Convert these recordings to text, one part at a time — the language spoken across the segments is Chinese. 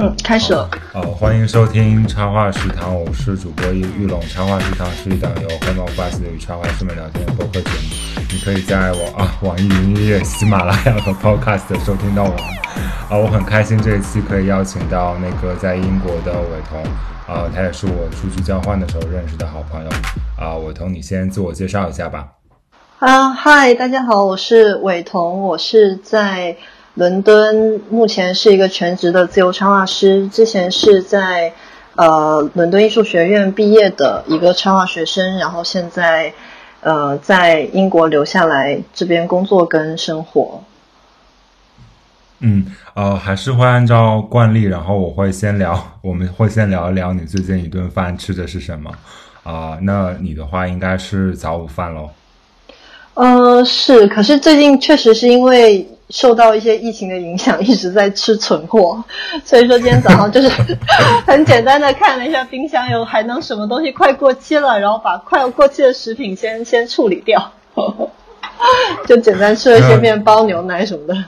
嗯，开始了。好，欢迎收听插画食堂，我是主播玉玉龙。插画食堂是一档由黑猫发起的与插画师们聊天的播客节目。你可以在我啊网易云音乐、喜马拉雅和 Podcast 收听到我们。啊，我很开心这一期可以邀请到那个在英国的伟彤。啊，他也是我出去交换的时候认识的好朋友。啊，伟彤，你先自我介绍一下吧。啊，嗨，大家好，我是伟彤，我是在。伦敦目前是一个全职的自由插画师，之前是在呃伦敦艺术学院毕业的一个插画学生，然后现在呃在英国留下来这边工作跟生活。嗯，呃，还是会按照惯例，然后我会先聊，我们会先聊一聊你最近一顿饭吃的是什么啊？那你的话应该是早午饭喽。呃，是，可是最近确实是因为。受到一些疫情的影响，一直在吃存货，所以说今天早上就是 很简单的看了一下冰箱有还能什么东西快过期了，然后把快要过期的食品先先处理掉，就简单吃了一些面包、牛奶什么的。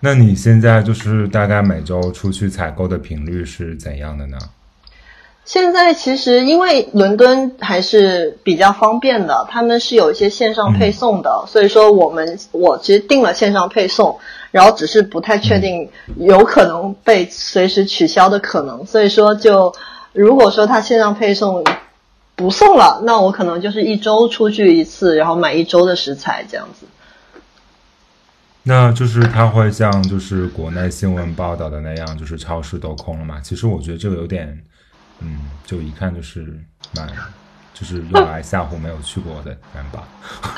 那你现在就是大概每周出去采购的频率是怎样的呢？现在其实因为伦敦还是比较方便的，他们是有一些线上配送的，所以说我们我其实订了线上配送，然后只是不太确定有可能被随时取消的可能，所以说就如果说他线上配送不送了，那我可能就是一周出去一次，然后买一周的食材这样子。那就是他会像就是国内新闻报道的那样，就是超市都空了嘛？其实我觉得这个有点。嗯，就一看就是蛮，就是用来吓唬没有去过的人吧。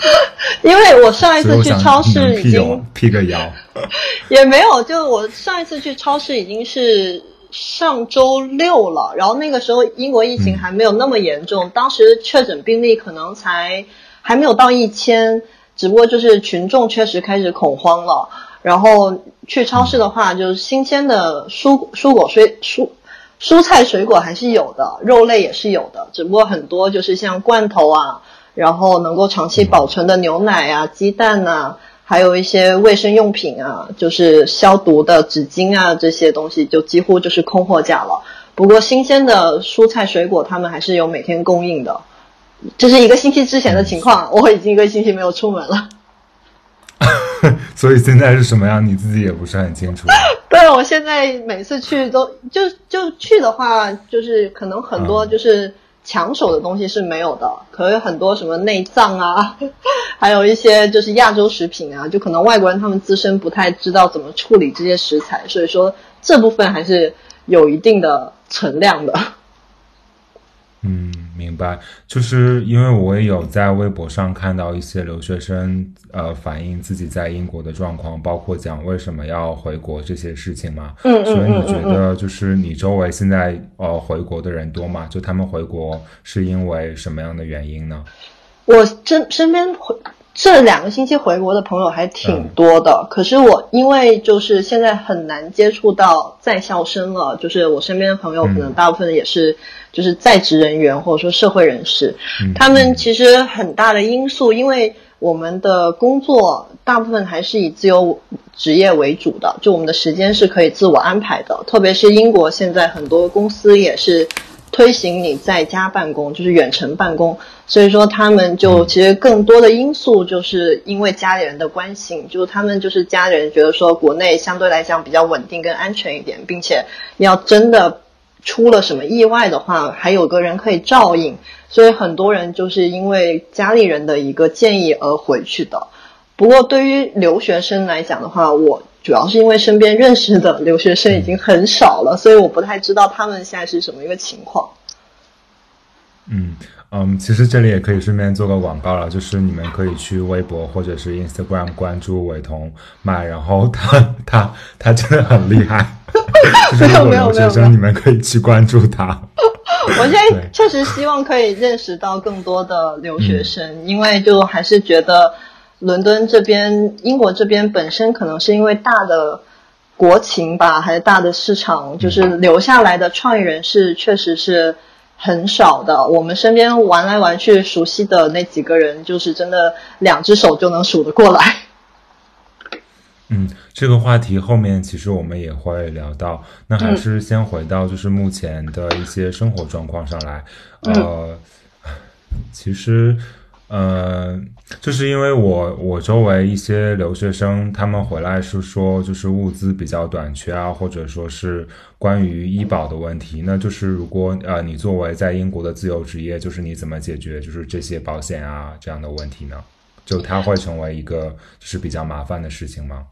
因为我上一次去超市已经辟个谣，也没有。就我上一次去超市已经是上周六了，然后那个时候英国疫情还没有那么严重，当时确诊病例可能才还没有到一千，只不过就是群众确实开始恐慌了。然后去超市的话，就是新鲜的蔬蔬果、水蔬。蔬菜水果还是有的，肉类也是有的，只不过很多就是像罐头啊，然后能够长期保存的牛奶啊、鸡蛋呐，还有一些卫生用品啊，就是消毒的纸巾啊这些东西，就几乎就是空货架了。不过新鲜的蔬菜水果他们还是有每天供应的，这是一个星期之前的情况，我已经一个星期没有出门了。所以现在是什么样，你自己也不是很清楚。对，我现在每次去都就就去的话，就是可能很多就是抢手的东西是没有的，可能很多什么内脏啊，还有一些就是亚洲食品啊，就可能外国人他们自身不太知道怎么处理这些食材，所以说这部分还是有一定的存量的。嗯，明白，就是因为我也有在微博上看到一些留学生，呃，反映自己在英国的状况，包括讲为什么要回国这些事情嘛。嗯嗯所以你觉得，就是你周围现在呃回国的人多吗？就他们回国是因为什么样的原因呢？我身身边回这两个星期回国的朋友还挺多的，可是我因为就是现在很难接触到在校生了，就是我身边的朋友可能大部分也是。就是在职人员或者说社会人士，他们其实很大的因素，因为我们的工作大部分还是以自由职业为主的，就我们的时间是可以自我安排的。特别是英国现在很多公司也是推行你在家办公，就是远程办公，所以说他们就其实更多的因素就是因为家里人的关心，就是他们就是家人觉得说国内相对来讲比较稳定跟安全一点，并且要真的。出了什么意外的话，还有个人可以照应，所以很多人就是因为家里人的一个建议而回去的。不过对于留学生来讲的话，我主要是因为身边认识的留学生已经很少了，所以我不太知道他们现在是什么一个情况。嗯。嗯，其实这里也可以顺便做个广告了，就是你们可以去微博或者是 Instagram 关注伟彤麦，然后他他他真的很厉害，就是如果留学生你们可以去关注他。我现在确实希望可以认识到更多的留学生，因为就还是觉得伦敦这边、英国这边本身可能是因为大的国情吧，还是大的市场，就是留下来的创意人士确实是。很少的，我们身边玩来玩去熟悉的那几个人，就是真的两只手就能数得过来。嗯，这个话题后面其实我们也会聊到。那还是先回到就是目前的一些生活状况上来。呃，其实，呃，就是因为我我周围一些留学生，他们回来是说就是物资比较短缺啊，或者说是关于医保的问题。那就是如果呃你作为在英国的自由职业，就是你怎么解决就是这些保险啊这样的问题呢？就它会成为一个就是比较麻烦的事情吗？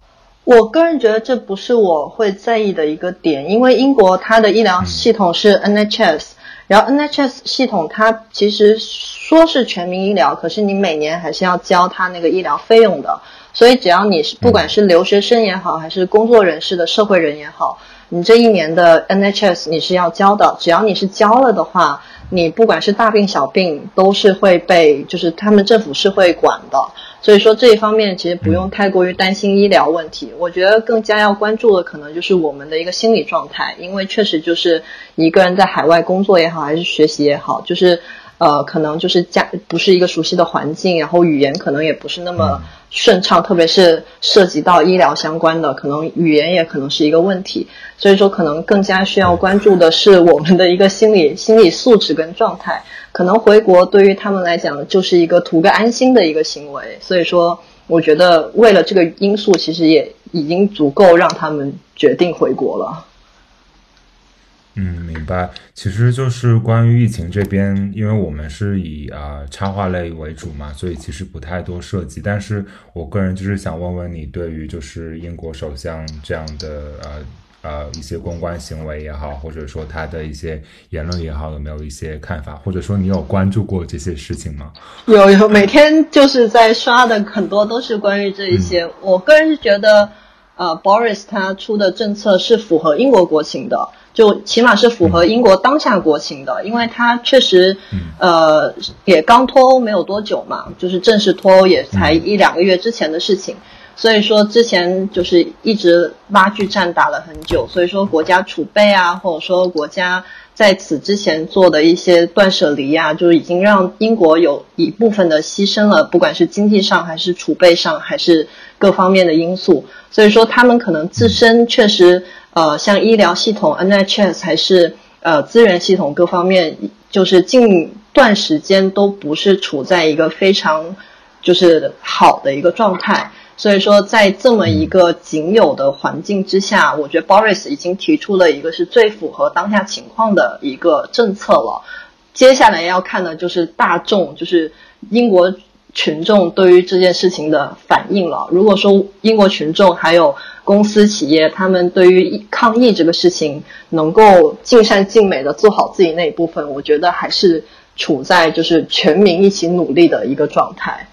我个人觉得这不是我会在意的一个点，因为英国它的医疗系统是 NHS，然后 NHS 系统它其实说是全民医疗，可是你每年还是要交它那个医疗费用的，所以只要你是不管是留学生也好，还是工作人士的社会人也好，你这一年的 NHS 你是要交的，只要你是交了的话，你不管是大病小病都是会被，就是他们政府是会管的。所以说这一方面其实不用太过于担心医疗问题，我觉得更加要关注的可能就是我们的一个心理状态，因为确实就是一个人在海外工作也好，还是学习也好，就是呃可能就是家不是一个熟悉的环境，然后语言可能也不是那么顺畅，特别是涉及到医疗相关的，可能语言也可能是一个问题。所以说可能更加需要关注的是我们的一个心理心理素质跟状态。可能回国对于他们来讲就是一个图个安心的一个行为，所以说我觉得为了这个因素，其实也已经足够让他们决定回国了。嗯，明白。其实就是关于疫情这边，因为我们是以啊插画类为主嘛，所以其实不太多涉及。但是我个人就是想问问你，对于就是英国首相这样的呃。呃，一些公关行为也好，或者说他的一些言论也好，有没有一些看法？或者说你有关注过这些事情吗？有有，每天就是在刷的很多都是关于这一些。我个人是觉得，呃，Boris 他出的政策是符合英国国情的，就起码是符合英国当下国情的，因为它确实，呃，也刚脱欧没有多久嘛，就是正式脱欧也才一两个月之前的事情。所以说之前就是一直拉锯战打了很久，所以说国家储备啊，或者说国家在此之前做的一些断舍离啊，就是已经让英国有一部分的牺牲了，不管是经济上还是储备上，还是各方面的因素。所以说他们可能自身确实，呃，像医疗系统 NHS 还是呃资源系统各方面，就是近段时间都不是处在一个非常就是好的一个状态。所以说，在这么一个仅有的环境之下，我觉得 Boris 已经提出了一个是最符合当下情况的一个政策了。接下来要看的就是大众，就是英国群众对于这件事情的反应了。如果说英国群众还有公司企业，他们对于抗疫这个事情能够尽善尽美的做好自己那一部分，我觉得还是处在就是全民一起努力的一个状态。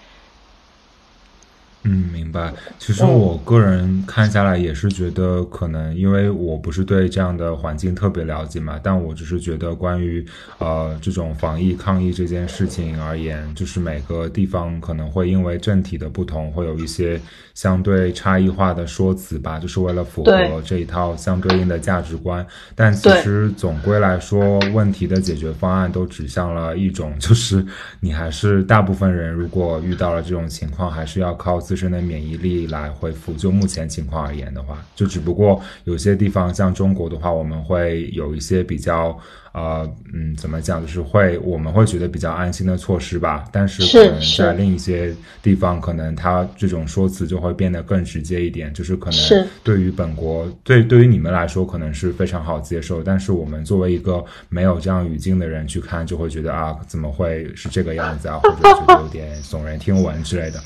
嗯，明白。其实我个人看下来也是觉得，可能因为我不是对这样的环境特别了解嘛，但我只是觉得关于呃这种防疫抗疫这件事情而言，就是每个地方可能会因为政体的不同，会有一些相对差异化的说辞吧，就是为了符合这一套相对应的价值观。但其实总归来说，问题的解决方案都指向了一种，就是你还是大部分人如果遇到了这种情况，还是要靠。自身的免疫力来恢复，就目前情况而言的话，就只不过有些地方像中国的话，我们会有一些比较。呃，嗯，怎么讲？就是会，我们会觉得比较安心的措施吧。但是可能在另一些地方，可能他这种说辞就会变得更直接一点。就是可能对于本国，对对于你们来说，可能是非常好接受。但是我们作为一个没有这样语境的人去看，就会觉得啊，怎么会是这个样子啊？或者觉得有点耸人听闻之类的。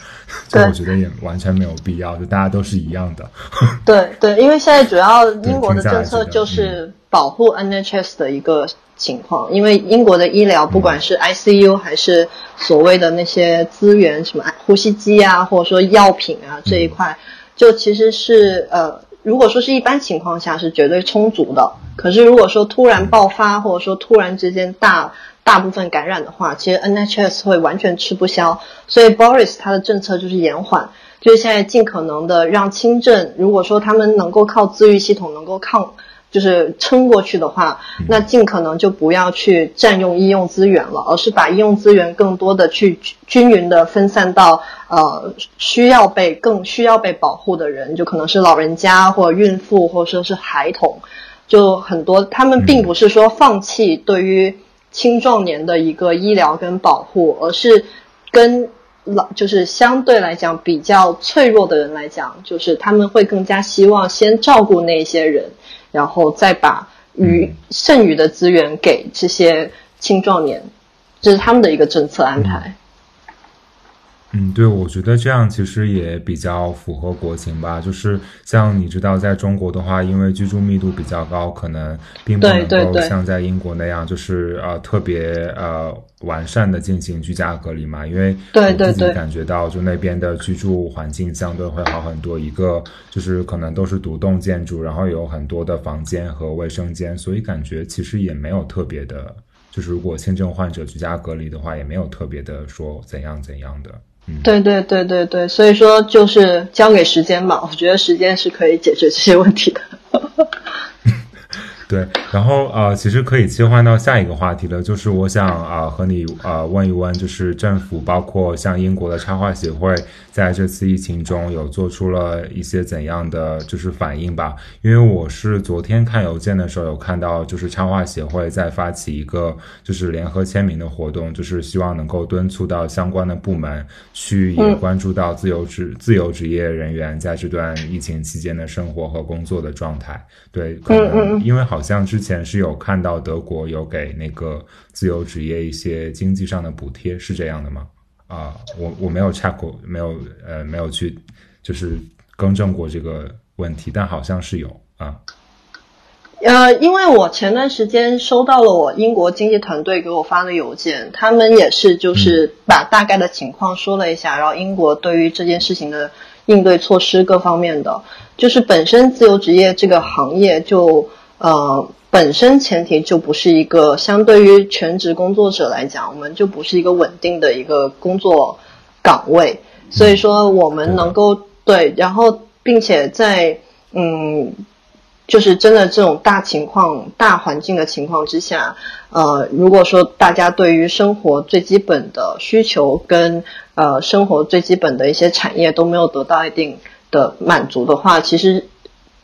就我觉得也完全没有必要，就大家都是一样的。对对，因为现在主要英国的政策就是。保护 NHS 的一个情况，因为英国的医疗，不管是 ICU 还是所谓的那些资源，什么呼吸机啊，或者说药品啊这一块，就其实是呃，如果说是一般情况下是绝对充足的。可是如果说突然爆发，或者说突然之间大大部分感染的话，其实 NHS 会完全吃不消。所以 Boris 他的政策就是延缓，就是现在尽可能的让轻症，如果说他们能够靠自愈系统能够抗。就是撑过去的话，那尽可能就不要去占用医用资源了，而是把医用资源更多的去均匀的分散到呃需要被更需要被保护的人，就可能是老人家或者孕妇或者说是孩童，就很多他们并不是说放弃对于青壮年的一个医疗跟保护，而是跟老就是相对来讲比较脆弱的人来讲，就是他们会更加希望先照顾那些人。然后再把余剩余的资源给这些青壮年，这是他们的一个政策安排。嗯，对，我觉得这样其实也比较符合国情吧。就是像你知道，在中国的话，因为居住密度比较高，可能并不能够像在英国那样，就是呃特别呃完善的进行居家隔离嘛。因为我自己感觉到，就那边的居住环境相对会好很多。一个就是可能都是独栋建筑，然后有很多的房间和卫生间，所以感觉其实也没有特别的，就是如果轻症患者居家隔离的话，也没有特别的说怎样怎样的。对对对对对，所以说就是交给时间吧，我觉得时间是可以解决这些问题的。对，然后呃，其实可以切换到下一个话题了，就是我想啊和你呃问一问，就是政府包括像英国的插画协会，在这次疫情中有做出了一些怎样的就是反应吧？因为我是昨天看邮件的时候有看到，就是插画协会在发起一个就是联合签名的活动，就是希望能够敦促到相关的部门去也关注到自由职自由职业人员在这段疫情期间的生活和工作的状态。对，可能因为好。好像之前是有看到德国有给那个自由职业一些经济上的补贴，是这样的吗？啊，我我没有 check 过，没有呃没有去就是更正过这个问题，但好像是有啊。呃，因为我前段时间收到了我英国经济团队给我发的邮件，他们也是就是把大概的情况说了一下，然后英国对于这件事情的应对措施各方面的，就是本身自由职业这个行业就。呃，本身前提就不是一个相对于全职工作者来讲，我们就不是一个稳定的一个工作岗位，所以说我们能够对，然后并且在嗯，就是真的这种大情况、大环境的情况之下，呃，如果说大家对于生活最基本的需求跟呃生活最基本的一些产业都没有得到一定的满足的话，其实。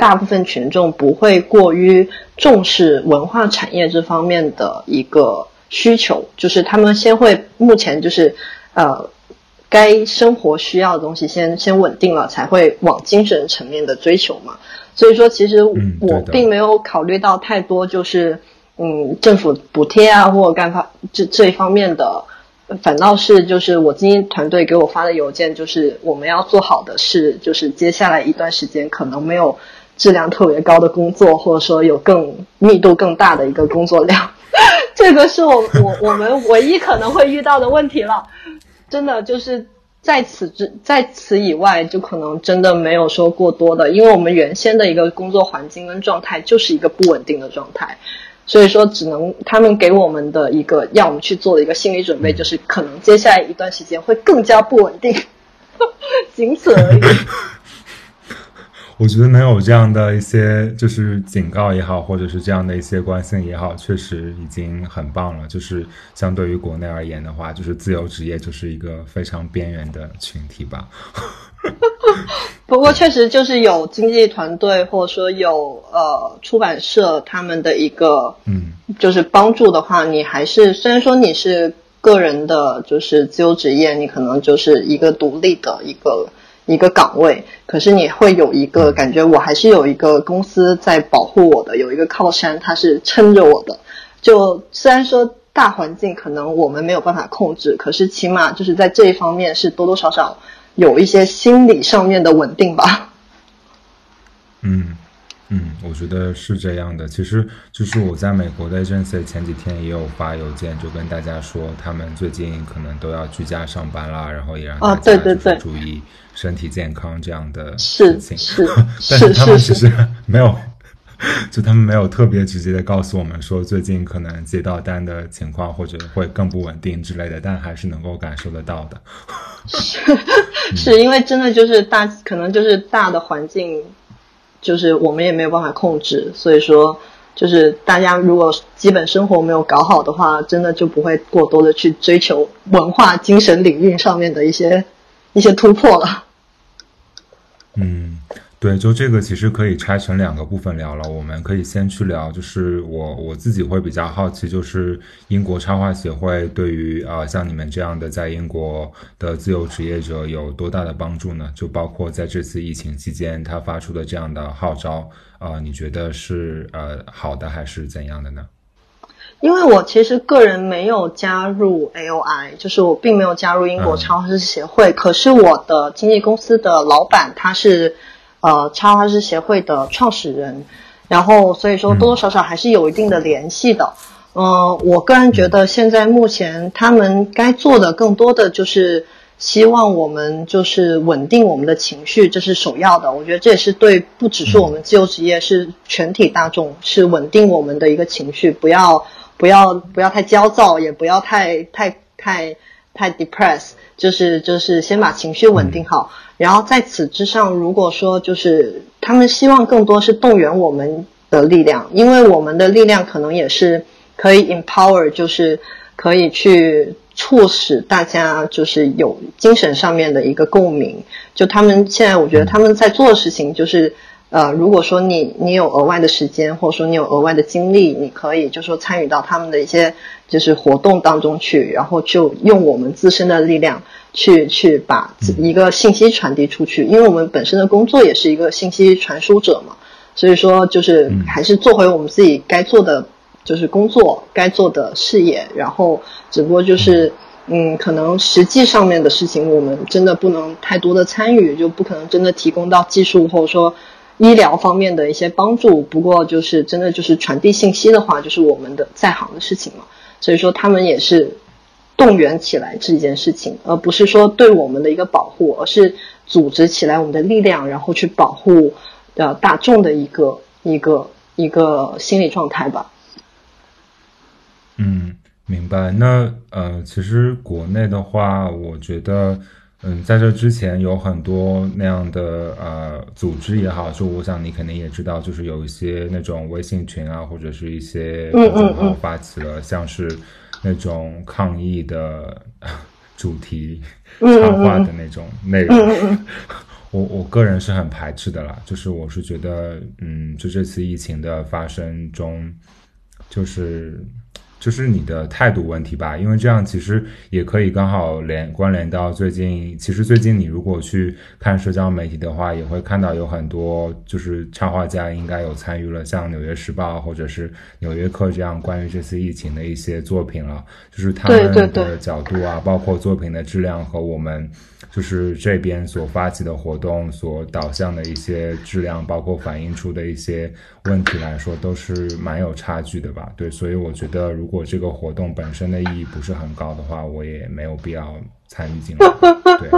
大部分群众不会过于重视文化产业这方面的一个需求，就是他们先会目前就是呃该生活需要的东西先先稳定了，才会往精神层面的追求嘛。所以说，其实我并没有考虑到太多，就是嗯政府补贴啊或者干发这这一方面的，反倒是就是我今天团队给我发的邮件，就是我们要做好的事，就是接下来一段时间可能没有。质量特别高的工作，或者说有更密度更大的一个工作量，这个是我我我们唯一可能会遇到的问题了。真的就是在此之在此以外，就可能真的没有说过多的，因为我们原先的一个工作环境跟状态就是一个不稳定的状态，所以说只能他们给我们的一个要我们去做的一个心理准备，就是可能接下来一段时间会更加不稳定，仅此而已。我觉得能有这样的一些就是警告也好，或者是这样的一些关心也好，确实已经很棒了。就是相对于国内而言的话，就是自由职业就是一个非常边缘的群体吧。不过确实就是有经济团队或者说有呃出版社他们的一个嗯，就是帮助的话，你还是虽然说你是个人的，就是自由职业，你可能就是一个独立的一个。一个岗位，可是你会有一个感觉，我还是有一个公司在保护我的，有一个靠山，它是撑着我的。就虽然说大环境可能我们没有办法控制，可是起码就是在这一方面是多多少少有一些心理上面的稳定吧。嗯。嗯，我觉得是这样的。其实就是我在美国的 agency 前几天也有发邮件，就跟大家说，他们最近可能都要居家上班啦，然后也让大家就是注意身体健康这样的事情。是，但是他们其实没有，就他们没有特别直接的告诉我们说最近可能接到单的情况或者会更不稳定之类的，但还是能够感受得到的。是，是因为真的就是大，可能就是大的环境。就是我们也没有办法控制，所以说就是大家如果基本生活没有搞好的话，真的就不会过多的去追求文化精神领域上面的一些一些突破了。嗯。对，就这个其实可以拆成两个部分聊了。我们可以先去聊，就是我我自己会比较好奇，就是英国插画协会对于啊像你们这样的在英国的自由职业者有多大的帮助呢？就包括在这次疫情期间，他发出的这样的号召啊，你觉得是呃好的还是怎样的呢？因为我其实个人没有加入 AOI，就是我并没有加入英国插画师协会，可是我的经纪公司的老板他是。呃，插画师协会的创始人，然后所以说多多少少还是有一定的联系的。嗯，我个人觉得现在目前他们该做的更多的就是希望我们就是稳定我们的情绪，这是首要的。我觉得这也是对不只是我们自由职业，是全体大众是稳定我们的一个情绪，不要不要不要太焦躁，也不要太太太太 depress，就是就是先把情绪稳定好。然后在此之上，如果说就是他们希望更多是动员我们的力量，因为我们的力量可能也是可以 empower，就是可以去促使大家就是有精神上面的一个共鸣。就他们现在，我觉得他们在做的事情就是。呃，如果说你你有额外的时间，或者说你有额外的精力，你可以就说参与到他们的一些就是活动当中去，然后就用我们自身的力量去去把一个信息传递出去，因为我们本身的工作也是一个信息传输者嘛，所以说就是还是做回我们自己该做的就是工作，该做的事业，然后只不过就是嗯，可能实际上面的事情我们真的不能太多的参与，就不可能真的提供到技术或者说。医疗方面的一些帮助，不过就是真的就是传递信息的话，就是我们的在行的事情嘛。所以说他们也是动员起来这件事情，而不是说对我们的一个保护，而是组织起来我们的力量，然后去保护呃大众的一个一个一个心理状态吧。嗯，明白。那呃，其实国内的话，我觉得。嗯，在这之前有很多那样的呃组织也好，就我想你肯定也知道，就是有一些那种微信群啊，或者是一些公众号发起了像是那种抗议的 主题插画的那种内容，我我个人是很排斥的啦。就是我是觉得，嗯，就这次疫情的发生中，就是。就是你的态度问题吧，因为这样其实也可以刚好连关联到最近。其实最近你如果去看社交媒体的话，也会看到有很多就是插画家应该有参与了，像《纽约时报》或者是《纽约客》这样关于这次疫情的一些作品了。就是他们的角度啊，包括作品的质量和我们。就是这边所发起的活动所导向的一些质量，包括反映出的一些问题来说，都是蛮有差距的吧？对，所以我觉得如果这个活动本身的意义不是很高的话，我也没有必要参与进来。对，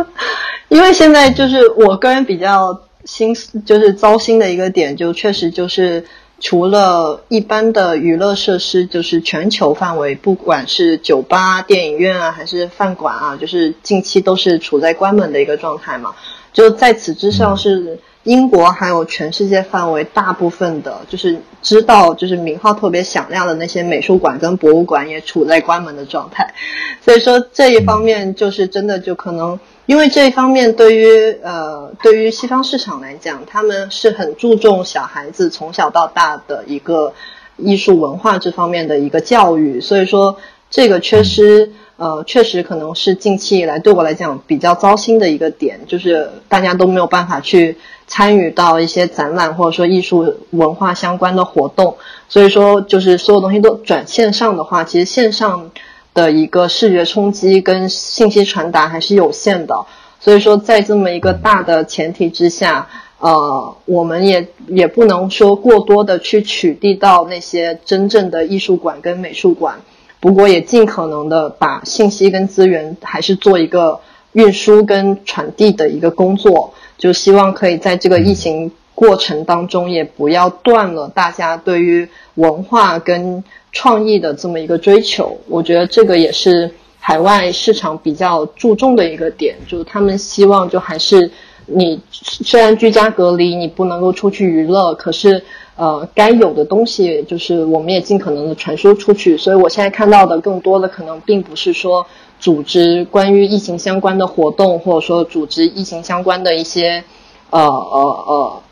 因为现在就是我个人比较心就是糟心的一个点，就确实就是。除了一般的娱乐设施，就是全球范围，不管是酒吧、电影院啊，还是饭馆啊，就是近期都是处在关门的一个状态嘛。就在此之上，是英国还有全世界范围大部分的，就是知道就是名号特别响亮的那些美术馆跟博物馆也处在关门的状态。所以说这一方面就是真的就可能。因为这一方面，对于呃，对于西方市场来讲，他们是很注重小孩子从小到大的一个艺术文化这方面的一个教育，所以说这个缺失，呃，确实可能是近期以来对我来讲比较糟心的一个点，就是大家都没有办法去参与到一些展览或者说艺术文化相关的活动，所以说就是所有东西都转线上的话，其实线上。的一个视觉冲击跟信息传达还是有限的，所以说在这么一个大的前提之下，呃，我们也也不能说过多的去取缔到那些真正的艺术馆跟美术馆，不过也尽可能的把信息跟资源还是做一个运输跟传递的一个工作，就希望可以在这个疫情过程当中也不要断了大家对于文化跟。创意的这么一个追求，我觉得这个也是海外市场比较注重的一个点，就是他们希望就还是你虽然居家隔离，你不能够出去娱乐，可是呃，该有的东西就是我们也尽可能的传输出去。所以我现在看到的更多的可能并不是说组织关于疫情相关的活动，或者说组织疫情相关的一些呃呃呃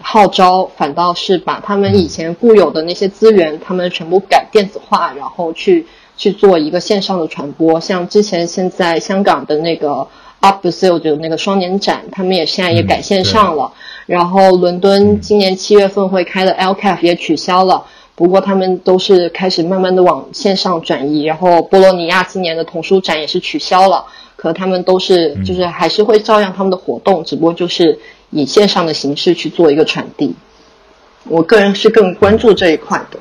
号召，反倒是把他们以前固有的那些资源，他们全部改电子化，然后去去做一个线上的传播。像之前现在香港的那个。Up the Sale 就那个双年展，他们也现在也改线上了。然后伦敦今年七月份会开的 LCAF 也取消了，不过他们都是开始慢慢的往线上转移。然后波罗尼亚今年的童书展也是取消了，可他们都是就是还是会照样他们的活动，只不过就是以线上的形式去做一个传递。我个人是更关注这一块的。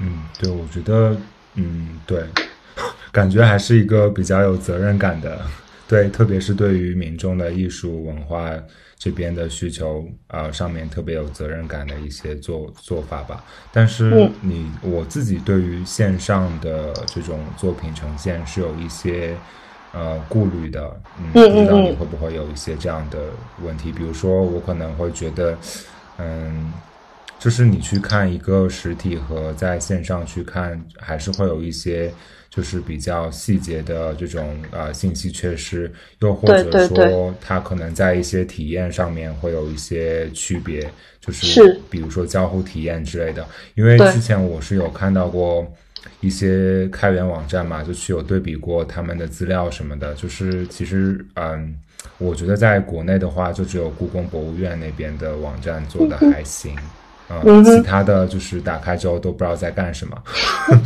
嗯，对，我觉得，嗯，对。感觉还是一个比较有责任感的，对，特别是对于民众的艺术文化这边的需求，呃，上面特别有责任感的一些做做法吧。但是你我自己对于线上的这种作品呈现是有一些呃顾虑的，嗯，不知道你会不会有一些这样的问题？比如说，我可能会觉得，嗯，就是你去看一个实体和在线上去看，还是会有一些。就是比较细节的这种呃信息缺失，又或者说它可能在一些体验上面会有一些区别，就是比如说交互体验之类的。因为之前我是有看到过一些开源网站嘛，就去有对比过他们的资料什么的。就是其实嗯，我觉得在国内的话，就只有故宫博物院那边的网站做的还行。嗯，其他的就是打开之后都不知道在干什么。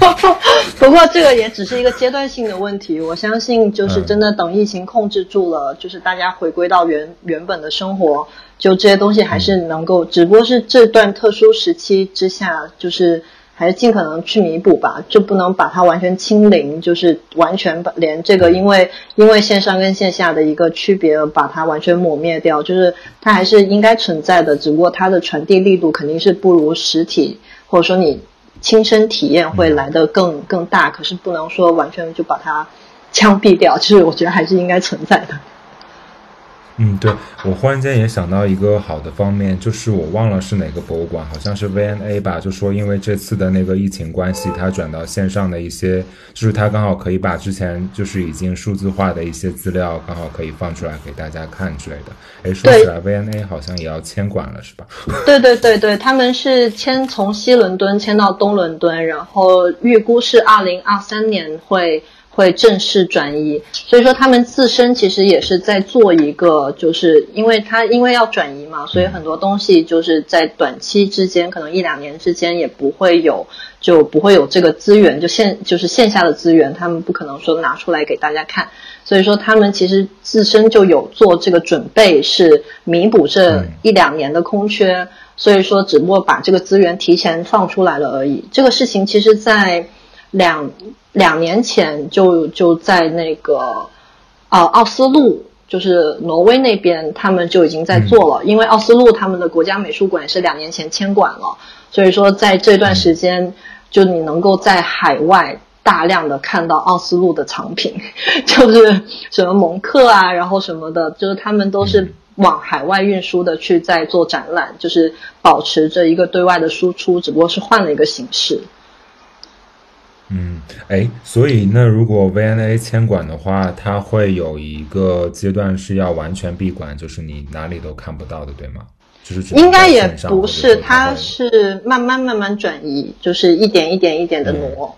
不过这个也只是一个阶段性的问题，我相信就是真的等疫情控制住了，就是大家回归到原原本的生活，就这些东西还是能够，只不过是这段特殊时期之下，就是。还是尽可能去弥补吧，就不能把它完全清零，就是完全把连这个因为因为线上跟线下的一个区别把它完全抹灭掉，就是它还是应该存在的，只不过它的传递力度肯定是不如实体或者说你亲身体验会来的更更大，可是不能说完全就把它枪毙掉，其实我觉得还是应该存在的。嗯，对我忽然间也想到一个好的方面，就是我忘了是哪个博物馆，好像是 VNA 吧，就说因为这次的那个疫情关系，它转到线上的一些，就是它刚好可以把之前就是已经数字化的一些资料，刚好可以放出来给大家看之类的。哎，说起来 VNA 好像也要迁馆了，是吧？对对对对，他们是迁从西伦敦迁到东伦敦，然后预估是二零二三年会。会正式转移，所以说他们自身其实也是在做一个，就是因为他因为要转移嘛，所以很多东西就是在短期之间，可能一两年之间也不会有，就不会有这个资源，就线就是线下的资源，他们不可能说拿出来给大家看，所以说他们其实自身就有做这个准备，是弥补这一两年的空缺，所以说只不过把这个资源提前放出来了而已。这个事情其实，在两。两年前就就在那个，呃，奥斯陆，就是挪威那边，他们就已经在做了。因为奥斯陆他们的国家美术馆是两年前迁馆了，所以说在这段时间，就你能够在海外大量的看到奥斯陆的藏品，就是什么蒙克啊，然后什么的，就是他们都是往海外运输的去在做展览，就是保持着一个对外的输出，只不过是换了一个形式。嗯，哎，所以那如果 V&A 迁馆的话，它会有一个阶段是要完全闭馆，就是你哪里都看不到的，对吗？就是应该也不是，它是慢慢慢慢转移，就是一点一点一点的挪。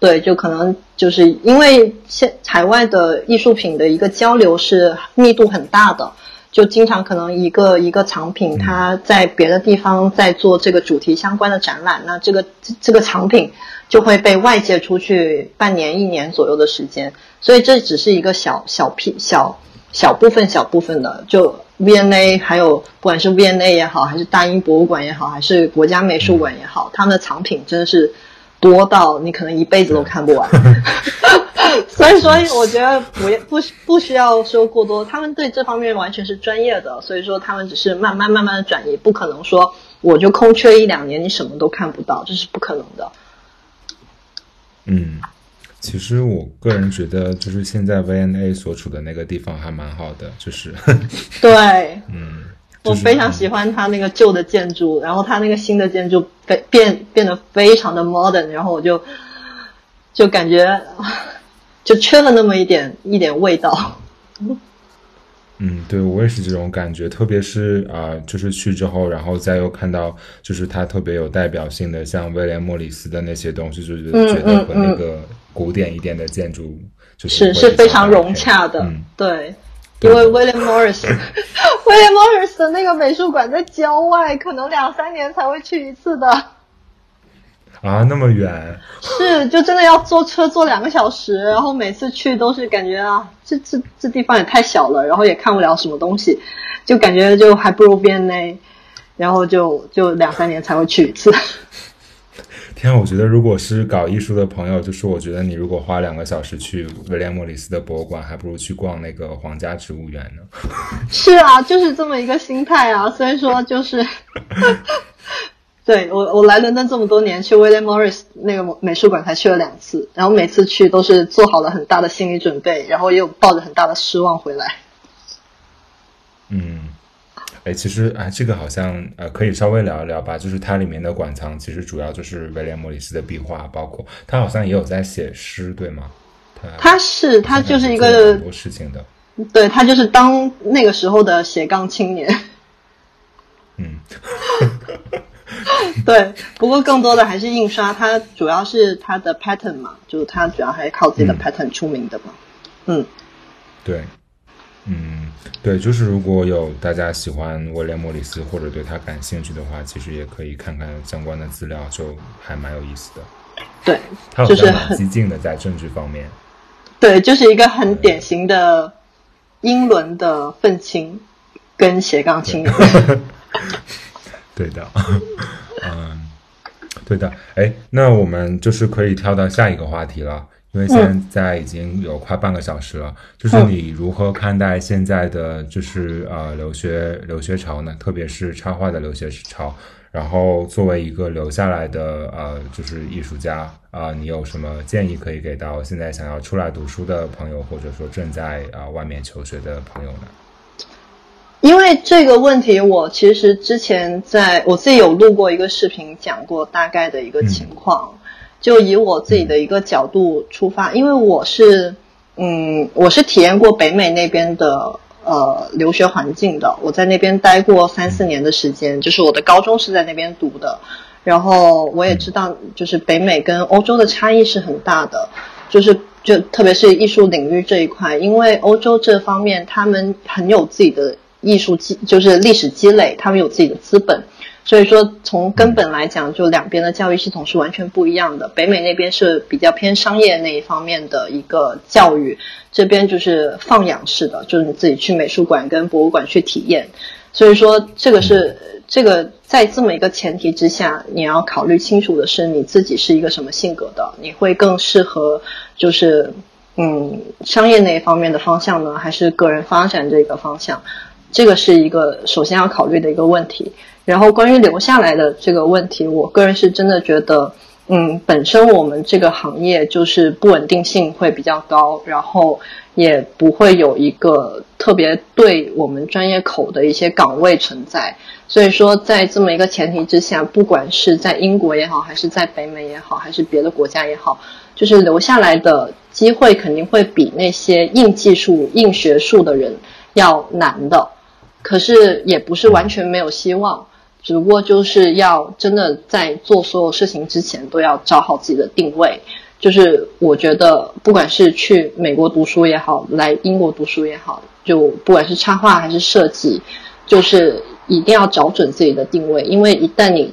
对，就可能就是因为现海外的艺术品的一个交流是密度很大的，就经常可能一个一个藏品，它在别的地方在做这个主题相关的展览，那这个这个藏品。就会被外界出去半年一年左右的时间，所以这只是一个小小批小小部分小部分的。就 V N A，还有不管是 V N A 也好，还是大英博物馆也好，还是国家美术馆也好，他们的藏品真的是多到你可能一辈子都看不完。所以说，我觉得不不不需要说过多，他们对这方面完全是专业的。所以说，他们只是慢慢慢慢的转移，不可能说我就空缺一两年，你什么都看不到，这是不可能的。嗯，其实我个人觉得，就是现在 VNA 所处的那个地方还蛮好的，就是 对，嗯，我非常喜欢它那个旧的建筑，然后它那个新的建筑变变变得非常的 modern，然后我就就感觉就缺了那么一点一点味道。嗯，对我也是这种感觉，特别是啊、就是去之后，然后再又看到就是它特别有代表性的，像威廉莫里斯的那些东西，就是嗯觉得和嗯那个古典一点的建筑就是是是非常融洽的，嗯，对。因为 William Morris，威廉 Morris 的那个美术馆在郊外，可能两三年才会去一次的。啊，那么远，是，就真的要坐车坐两个小时，然后每次去都是感觉啊，这这这地方也太小了，然后也看不了什么东西，就感觉就还不如 B&A，然后就就两三年才会去一次。天啊，我觉得如果是搞艺术的朋友，就是我觉得你如果花两个小时去威廉莫里斯的博物馆，还不如去逛那个皇家植物园呢。是啊，就是这么一个心态啊。所以说就是，对我我来伦敦这么多年，去 William Morris 那个美术馆才去了两次，然后每次去都是做好了很大的心理准备，然后也有抱着很大的失望回来。嗯，哎，其实啊，这个好像呃可以稍微聊一聊吧。就是它里面的馆藏，其实主要就是威廉莫里斯的壁画，包括他好像也有在写诗，对吗？他他是他就是一个很多事情的。对他就是当那个时候的斜杠青年。嗯，对，不过更多的还是印刷，它主要是它的 pattern 嘛，就是它主要还是靠自己的嗯 pattern 出名的嘛。嗯，对，嗯，对，就是如果有大家喜欢威廉莫里斯或者对他感兴趣的话，其实也可以看看相关的资料，就还蛮有意思的。对，他好就是像蛮很激进的，在政治方面。对，就是一个很典型的英伦的愤青跟斜杠青年。对的，嗯，对的。哎，那我们就是可以跳到下一个话题了，因为现在已经有快半个小时了。就是你如何看待现在的就是呃留学留学潮呢？特别是插画的留学潮。然后作为一个留下来的呃就是艺术家啊、你有什么建议可以给到现在想要出来读书的朋友，或者说正在啊、外面求学的朋友呢？因为这个问题，我其实之前在我自己有录过一个视频，讲过大概的一个情况。就以我自己的一个角度出发，因为我是，嗯，我是体验过北美那边的呃留学环境的，我在那边待过三四年的时间，就是我的高中是在那边读的，然后我也知道，就是北美跟欧洲的差异是很大的，就是就特别是艺术领域这一块，因为欧洲这方面他们很有自己的艺术积，就是历史积累，他们有自己的资本。所以说，从根本来讲，就两边的教育系统是完全不一样的。北美那边是比较偏商业那一方面的一个教育，这边就是放养式的，就是你自己去美术馆跟博物馆去体验。所以说，这个是这个在这么一个前提之下，你要考虑清楚的是你自己是一个什么性格的，你会更适合就是嗯商业那一方面的方向呢，还是个人发展这个方向？这个是一个首先要考虑的一个问题。然后关于留下来的这个问题，我个人是真的觉得，嗯，本身我们这个行业就是不稳定性会比较高，然后也不会有一个特别对我们专业口的一些岗位存在。所以说，在这么一个前提之下，不管是在英国也好，还是在北美也好，还是别的国家也好，就是留下来的机会肯定会比那些硬技术、硬学术的人要难的。可是也不是完全没有希望。只不过就是要真的在做所有事情之前，都要找好自己的定位。就是我觉得，不管是去美国读书也好，来英国读书也好，就不管是插画还是设计，就是一定要找准自己的定位。因为一旦你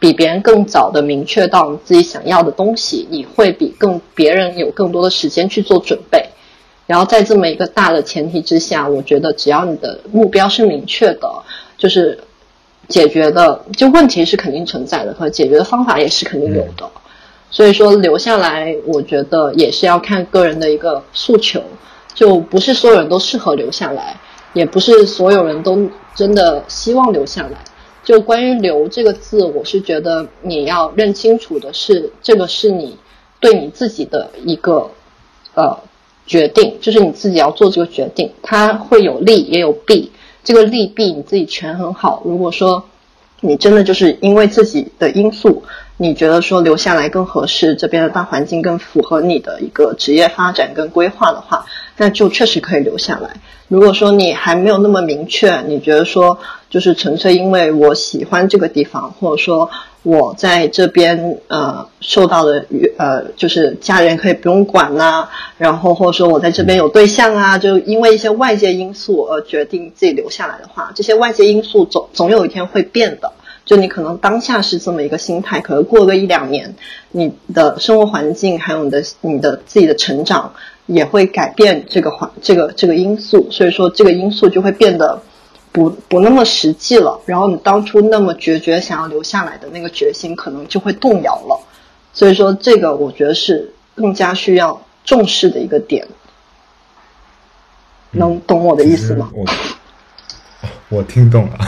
比别人更早的明确到你自己想要的东西，你会比更别人有更多的时间去做准备。然后在这么一个大的前提之下，我觉得只要你的目标是明确的，就是。解决的就问题是肯定存在的，和解决的方法也是肯定有的。所以说留下来，我觉得也是要看个人的一个诉求，就不是所有人都适合留下来，也不是所有人都真的希望留下来。就关于“留”这个字，我是觉得你要认清楚的是，这个是你对你自己的一个呃决定，就是你自己要做这个决定，它会有利也有弊，这个利弊你自己权衡好。如果说你真的就是因为自己的因素，你觉得说留下来更合适，这边的大环境更符合你的一个职业发展跟规划的话，那就确实可以留下来。如果说你还没有那么明确，你觉得说就是纯粹因为我喜欢这个地方，或者说我在这边呃受到的呃就是家人可以不用管呐，然后或者说我在这边有对象啊，就因为一些外界因素而决定自己留下来的话，这些外界因素总总有一天会变的。就你可能当下是这么一个心态，可能过个一两年，你的生活环境还有你的你的自己的成长也会改变这个环这个这个因素，所以说这个因素就会变得不不那么实际了。然后你当初那么决绝想要留下来的那个决心，可能就会动摇了。所以说这个我觉得是更加需要重视的一个点。能懂我的意思吗？我听懂了，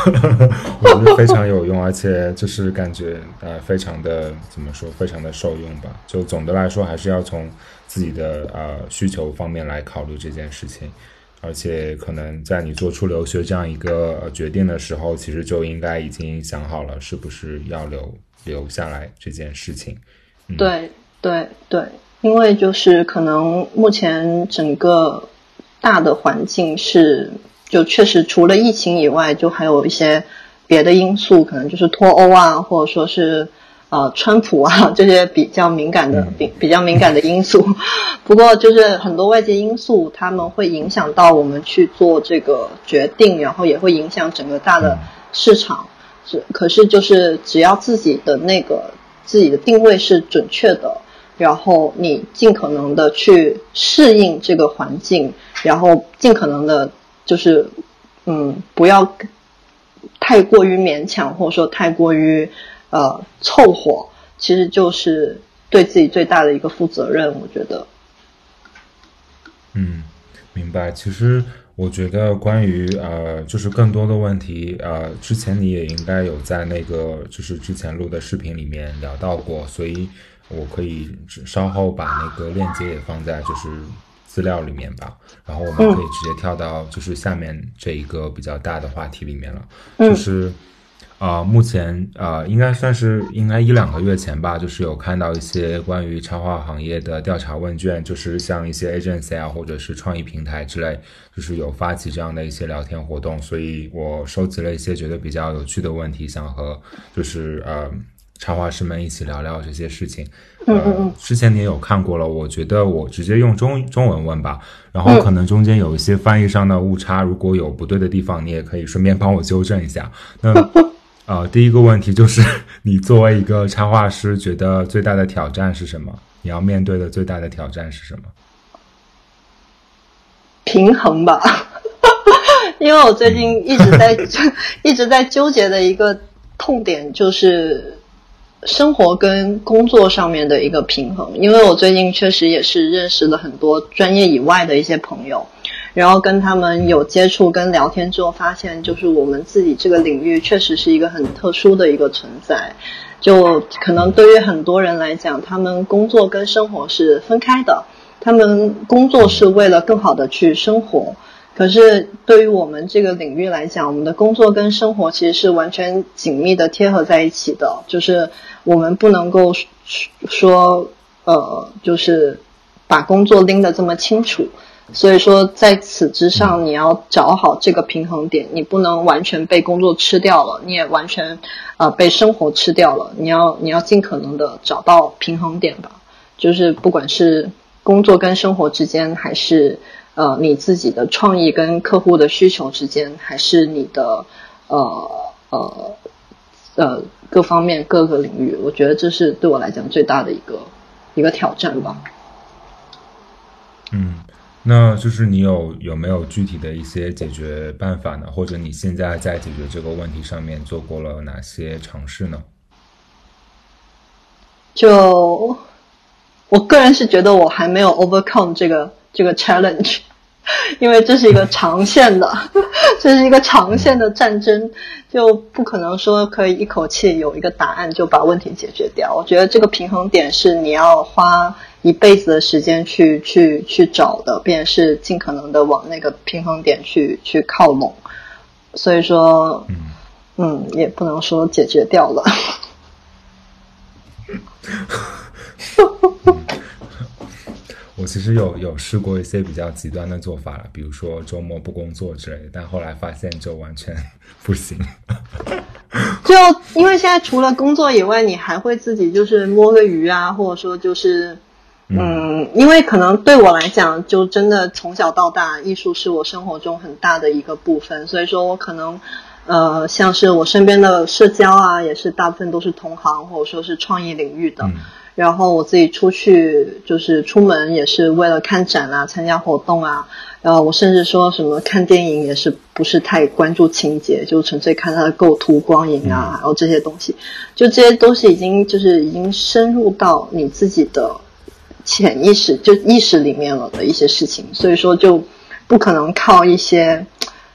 我觉得非常有用，而且就是感觉呃非常的怎么说，非常的受用吧。就总的来说，还是要从自己的呃需求方面来考虑这件事情，而且可能在你做出留学这样一个决定的时候，其实就应该已经想好了是不是要留留下来这件事情。对对对，因为就是可能目前整个大的环境是。就确实除了疫情以外，就还有一些别的因素，可能就是脱欧啊，或者说是呃川普啊 这些比较敏感的比比较敏感的因素。不过就是很多外界因素，他们会影响到我们去做这个决定，然后也会影响整个大的市场。是，可是就是只要自己的那个自己的定位是准确的，然后你尽可能的去适应这个环境，然后尽可能的。就是，嗯，不要太过于勉强，或者说太过于呃凑合，其实就是对自己最大的一个负责任。我觉得，嗯，明白。其实我觉得关于呃，就是更多的问题，呃，之前你也应该有在那个就是之前录的视频里面聊到过，所以我可以稍后把那个链接也放在就是。资料里面吧，然后我们可以直接跳到就是下面这一个比较大的话题里面了，就是啊，目前啊，应该算是应该一两个月前吧，就是有看到一些关于插画行业的调查问卷，就是像一些 agency 啊，或者是创意平台之类，就是有发起这样的一些聊天活动，所以我收集了一些觉得比较有趣的问题，想和就是呃。插画师们一起聊聊这些事情。嗯嗯嗯。之前你也有看过了，我觉得我直接用中中文问吧，然后可能中间有一些翻译上的误差，如果有不对的地方，你也可以顺便帮我纠正一下。那呃，第一个问题就是，你作为一个插画师，觉得最大的挑战是什么？你要面对的最大的挑战是什么？平衡吧，因为我最近一直在 一直在纠结的一个痛点就是。生活跟工作上面的一个平衡，因为我最近确实也是认识了很多专业以外的一些朋友，然后跟他们有接触跟聊天之后，发现就是我们自己这个领域确实是一个很特殊的一个存在，就可能对于很多人来讲，他们工作跟生活是分开的，他们工作是为了更好的去生活。可是对于我们这个领域来讲，我们的工作跟生活其实是完全紧密的贴合在一起的。就是我们不能够说，呃，就是把工作拎得这么清楚。所以说，在此之上，你要找好这个平衡点，你不能完全被工作吃掉了，你也完全呃被生活吃掉了。你要你要尽可能的找到平衡点吧。就是不管是工作跟生活之间，还是。呃，你自己的创意跟客户的需求之间，还是你的呃呃呃各方面各个领域，我觉得这是对我来讲最大的一个一个挑战吧。嗯，那就是你有有没有具体的一些解决办法呢？或者你现在在解决这个问题上面做过了哪些尝试呢？就我个人是觉得我还没有 overcome 这个这个 challenge。因为这是一个长线的，这是一个长线的战争，就不可能说可以一口气有一个答案就把问题解决掉。我觉得这个平衡点是你要花一辈子的时间去去去找的，便是尽可能的往那个平衡点去去靠拢。所以说，嗯，也不能说解决掉了。我其实有有试过一些比较极端的做法了，比如说周末不工作之类的，但后来发现就完全 不行。就因为现在除了工作以外，你还会自己就是摸个鱼啊，或者说就是，嗯，因为可能对我来讲，就真的从小到大，艺术是我生活中很大的一个部分，所以说我可能，呃，像是我身边的社交啊，也是大部分都是同行或者说是创意领域的。然后我自己出去就是出门也是为了看展啊，参加活动啊。然后我甚至说什么看电影也是不是太关注情节，就纯粹看它的构图、光影啊，然后这些东西，就这些东西已经就是已经深入到你自己的潜意识，就意识里面了的一些事情。所以说就不可能靠一些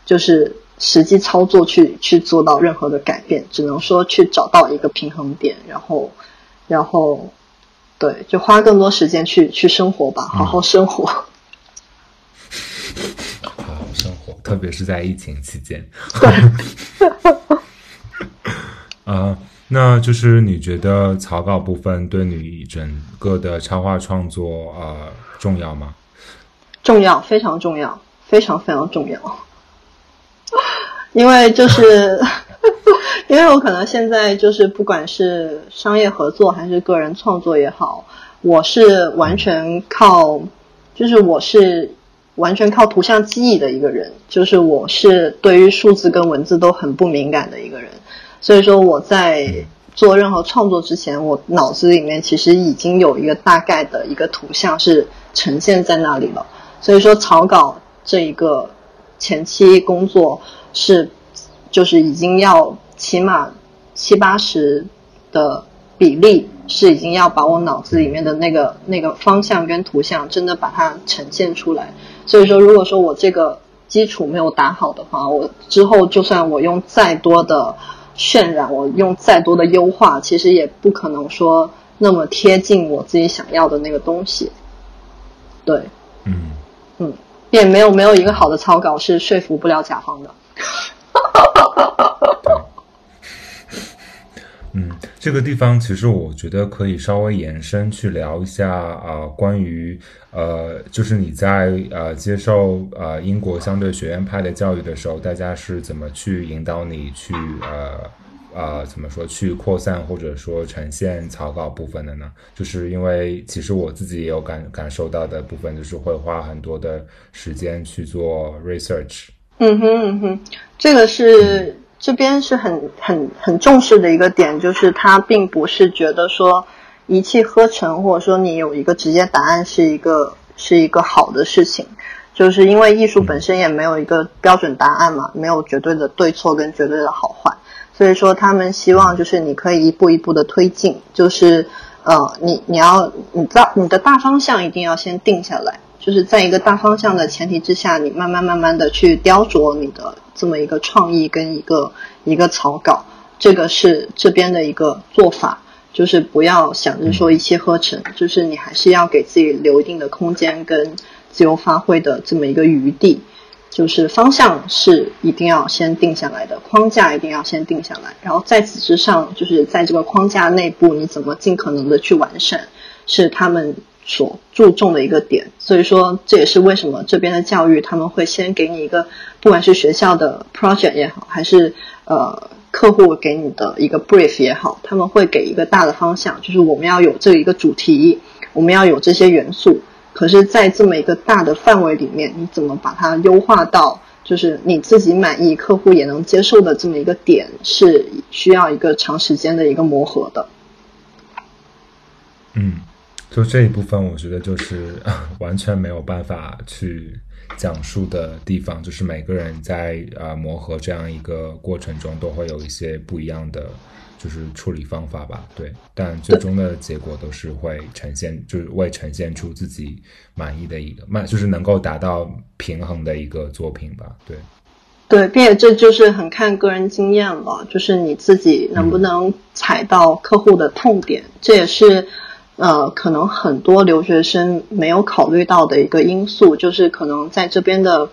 就是实际操作去去做到任何的改变，只能说去找到一个平衡点，然后然后。对，就花更多时间去去生活吧，好好生活。好好生活，特别是在疫情期间。对。啊，那就是你觉得草稿部分对你整个的插画创作呃重要吗？重要，非常重要，非常非常重要。因为就是。因为我可能现在就是不管是商业合作还是个人创作也好，我是完全靠，就是我是完全靠图像记忆的一个人，就是我是对于数字跟文字都很不敏感的一个人，所以说我在做任何创作之前，我脑子里面其实已经有一个大概的一个图像是呈现在那里了，所以说草稿这一个前期工作是就是已经要。起码七八十的比例是已经要把我脑子里面的那个那个方向跟图像真的把它呈现出来。所以说，如果说我这个基础没有打好的话，我之后就算我用再多的渲染，我用再多的优化，其实也不可能说那么贴近我自己想要的那个东西。对，嗯嗯，也没有没有一个好的草稿是说服不了甲方的。嗯，这个地方其实我觉得可以稍微延伸去聊一下啊，关于呃，就是你在呃接受呃英国相对学院派的教育的时候，大家是怎么去引导你去呃呃怎么说去扩散或者说呈现草稿部分的呢？就是因为其实我自己也有感感受到的部分，就是会花很多的时间去做 research。嗯哼嗯哼，这个是。这边是很很很重视的一个点，就是他并不是觉得说一气呵成，或者说你有一个直接答案是一个是一个好的事情，就是因为艺术本身也没有一个标准答案嘛，没有绝对的对错跟绝对的好坏，所以说他们希望就是你可以一步一步的推进，就是呃你你要你大你的大方向一定要先定下来。就是在一个大方向的前提之下，你慢慢慢慢的去雕琢你的这么一个创意跟一个一个草稿，这个是这边的一个做法，就是不要想着说一气呵成，就是你还是要给自己留一定的空间跟自由发挥的这么一个余地，就是方向是一定要先定下来的，框架一定要先定下来，然后在此之上，就是在这个框架内部，你怎么尽可能的去完善，是他们。所注重的一个点，所以说这也是为什么这边的教育他们会先给你一个，不管是学校的 project 也好，还是呃客户给你的一个 brief 也好，他们会给一个大的方向，就是我们要有这一个主题，我们要有这些元素。可是，在这么一个大的范围里面，你怎么把它优化到就是你自己满意、客户也能接受的这么一个点，是需要一个长时间的一个磨合的。嗯。就这一部分，我觉得就是 完全没有办法去讲述的地方，就是每个人在呃磨合这样一个过程中，都会有一些不一样的就是处理方法吧。对，但最终的结果都是会呈现，就是会呈现出自己满意的一个满，就是能够达到平衡的一个作品吧。对，对，并且这就是很看个人经验了，就是你自己能不能踩到客户的痛点，这也是。呃，可能很多留学生没有考虑到的一个因素，就是可能在这边的，